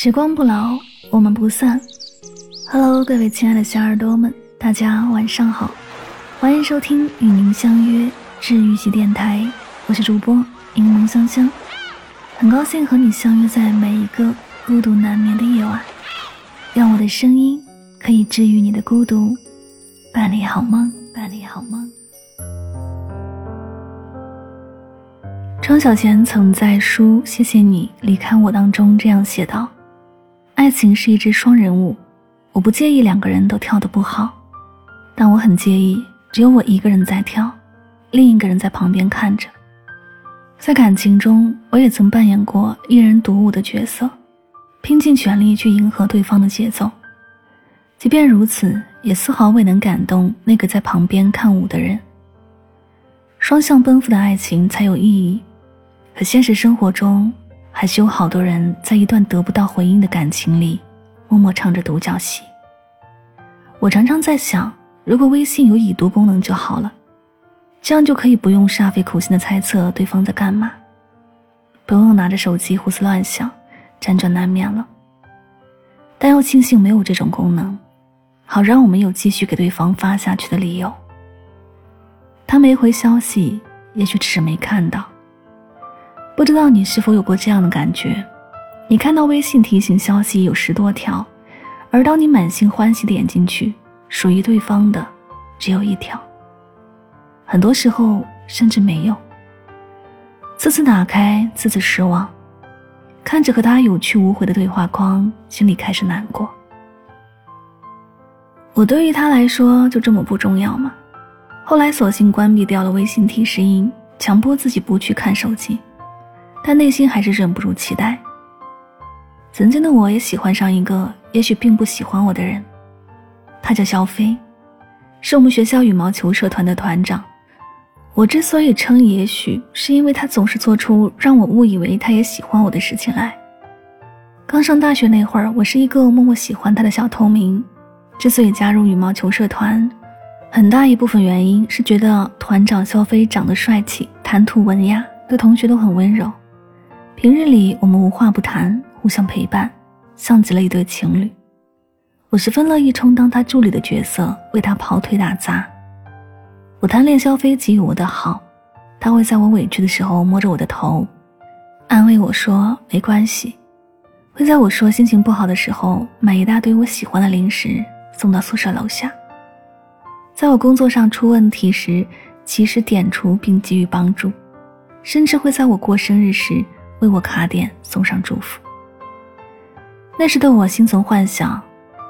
时光不老，我们不散。Hello，各位亲爱的小耳朵们，大家晚上好，欢迎收听与您相约治愈系电台，我是主播柠檬香香，很高兴和你相约在每一个孤独难眠的夜晚，让我的声音可以治愈你的孤独，伴你好梦，伴你好梦。庄小贤曾在书《谢谢你离开我》当中这样写道。爱情是一支双人舞，我不介意两个人都跳得不好，但我很介意只有我一个人在跳，另一个人在旁边看着。在感情中，我也曾扮演过一人独舞的角色，拼尽全力去迎合对方的节奏，即便如此，也丝毫未能感动那个在旁边看舞的人。双向奔赴的爱情才有意义，可现实生活中。还是有好多人在一段得不到回应的感情里，默默唱着独角戏。我常常在想，如果微信有已读功能就好了，这样就可以不用煞费苦心的猜测对方在干嘛，不用拿着手机胡思乱想，辗转难眠了。但又庆幸没有这种功能，好让我们有继续给对方发下去的理由。他没回消息，也许只是没看到。不知道你是否有过这样的感觉？你看到微信提醒消息有十多条，而当你满心欢喜点进去，属于对方的只有一条。很多时候甚至没有。次次打开，次次失望，看着和他有去无回的对话框，心里开始难过。我对于他来说就这么不重要吗？后来索性关闭掉了微信提示音，强迫自己不去看手机。但内心还是忍不住期待。曾经的我也喜欢上一个也许并不喜欢我的人，他叫肖飞，是我们学校羽毛球社团的团长。我之所以称也许，是因为他总是做出让我误以为他也喜欢我的事情来。刚上大学那会儿，我是一个默默喜欢他的小透明。之所以加入羽毛球社团，很大一部分原因是觉得团长肖飞长得帅气，谈吐文雅，对同学都很温柔。平日里我们无话不谈，互相陪伴，像极了一对情侣。我十分乐意充当他助理的角色，为他跑腿打杂。我贪恋肖飞给予我的好，他会在我委屈的时候摸着我的头，安慰我说没关系；会在我说心情不好的时候买一大堆我喜欢的零食送到宿舍楼下。在我工作上出问题时，及时点出并给予帮助，甚至会在我过生日时。为我卡点送上祝福。那时的我心存幻想，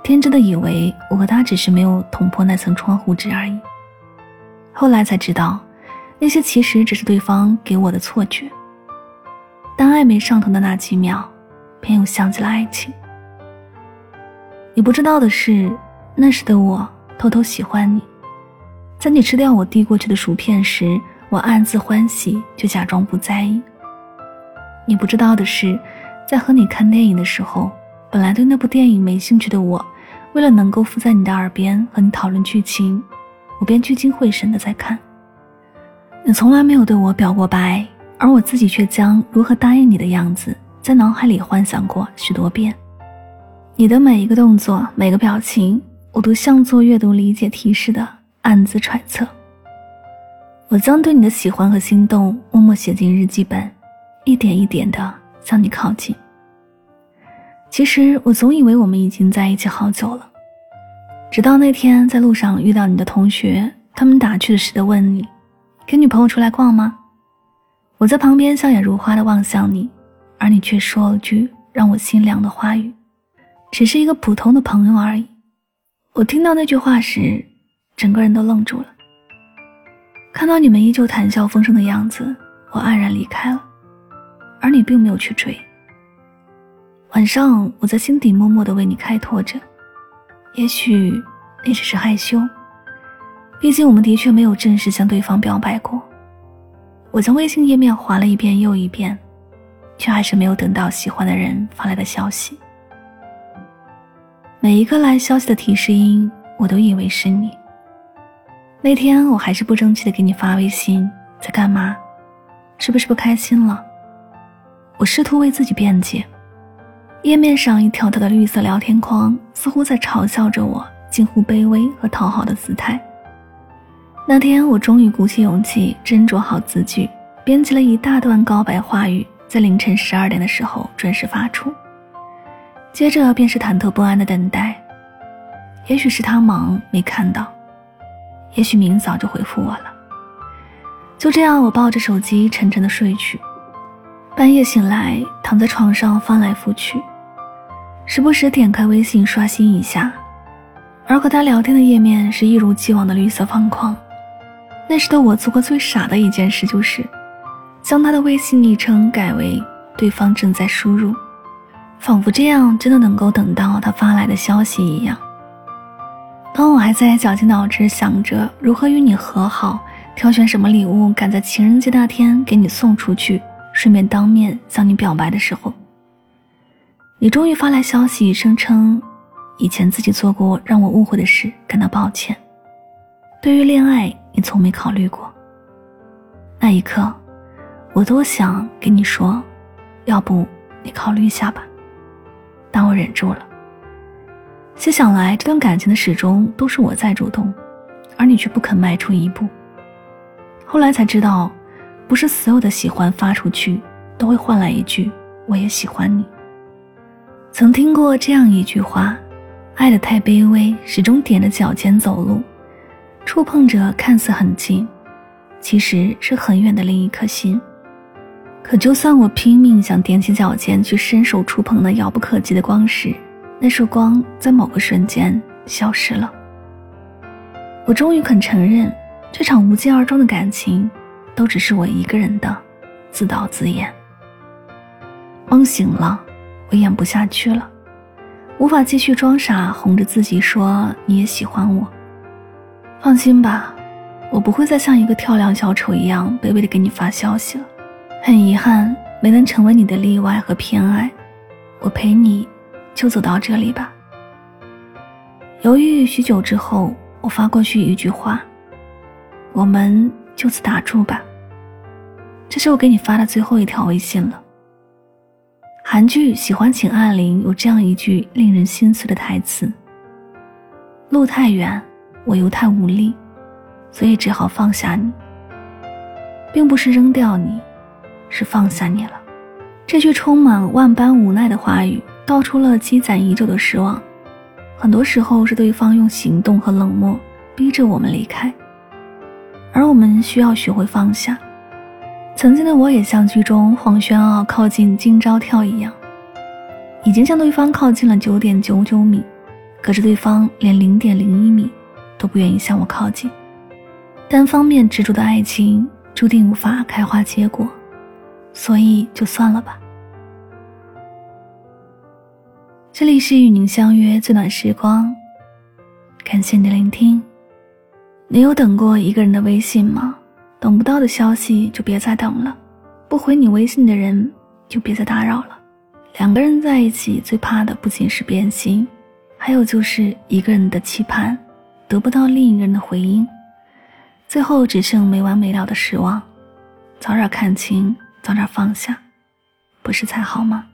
天真的以为我和他只是没有捅破那层窗户纸而已。后来才知道，那些其实只是对方给我的错觉。当暧昧上头的那几秒，便又想起了爱情。你不知道的是，那时的我偷偷喜欢你，在你吃掉我递过去的薯片时，我暗自欢喜，却假装不在意。你不知道的是，在和你看电影的时候，本来对那部电影没兴趣的我，为了能够附在你的耳边和你讨论剧情，我便聚精会神的在看。你从来没有对我表过白，而我自己却将如何答应你的样子在脑海里幻想过许多遍。你的每一个动作、每个表情，我都像做阅读理解提示的暗自揣测。我将对你的喜欢和心动默默写进日记本。一点一点的向你靠近。其实我总以为我们已经在一起好久了，直到那天在路上遇到你的同学，他们打趣似的问你：“跟女朋友出来逛吗？”我在旁边笑眼如花的望向你，而你却说了句让我心凉的话语：“只是一个普通的朋友而已。”我听到那句话时，整个人都愣住了。看到你们依旧谈笑风生的样子，我黯然离开了。而你并没有去追。晚上，我在心底默默的为你开拓着，也许你只是害羞，毕竟我们的确没有正式向对方表白过。我将微信页面划了一遍又一遍，却还是没有等到喜欢的人发来的消息。每一个来消息的提示音，我都以为是你。那天，我还是不争气的给你发微信，在干嘛？是不是不开心了？我试图为自己辩解，页面上一条条的绿色聊天框，似乎在嘲笑着我近乎卑微和讨好的姿态。那天，我终于鼓起勇气，斟酌好字句，编辑了一大段告白话语，在凌晨十二点的时候准时发出。接着便是忐忑不安的等待，也许是他忙没看到，也许明早就回复我了。就这样，我抱着手机沉沉的睡去。半夜醒来，躺在床上翻来覆去，时不时点开微信刷新一下，而和他聊天的页面是一如既往的绿色方框。那时的我做过最傻的一件事，就是将他的微信昵称改为“对方正在输入”，仿佛这样真的能够等到他发来的消息一样。当我还在绞尽脑汁想着如何与你和好，挑选什么礼物赶在情人节那天给你送出去。顺便当面向你表白的时候，你终于发来消息，声称以前自己做过让我误会的事，感到抱歉。对于恋爱，你从没考虑过。那一刻，我多想跟你说，要不你考虑一下吧，但我忍住了。细想来，这段感情的始终都是我在主动，而你却不肯迈出一步。后来才知道。不是所有的喜欢发出去都会换来一句“我也喜欢你”。曾听过这样一句话：“爱的太卑微，始终踮着脚尖走路，触碰着看似很近，其实是很远的另一颗心。”可就算我拼命想踮起脚尖去伸手触碰那遥不可及的光时，那束光在某个瞬间消失了。我终于肯承认，这场无疾而终的感情。都只是我一个人的自导自演。梦醒了，我演不下去了，无法继续装傻，哄着自己说你也喜欢我。放心吧，我不会再像一个跳梁小丑一样卑微的给你发消息了。很遗憾，没能成为你的例外和偏爱。我陪你，就走到这里吧。犹豫许久之后，我发过去一句话：我们就此打住吧。这是我给你发的最后一条微信了。韩剧《喜欢请按铃》有这样一句令人心碎的台词：“路太远，我又太无力，所以只好放下你。并不是扔掉你，是放下你了。”这句充满万般无奈的话语，道出了积攒已久的失望。很多时候是对方用行动和冷漠逼着我们离开，而我们需要学会放下。曾经的我也像剧中黄轩傲靠近金钊跳一样，已经向对方靠近了九点九九米，可是对方连零点零一米都不愿意向我靠近。单方面执着的爱情注定无法开花结果，所以就算了吧。这里是与您相约最暖时光，感谢你的聆听。你有等过一个人的微信吗？等不到的消息就别再等了，不回你微信的人就别再打扰了。两个人在一起最怕的不仅是变心，还有就是一个人的期盼得不到另一个人的回应，最后只剩没完没了的失望。早点看清，早点放下，不是才好吗？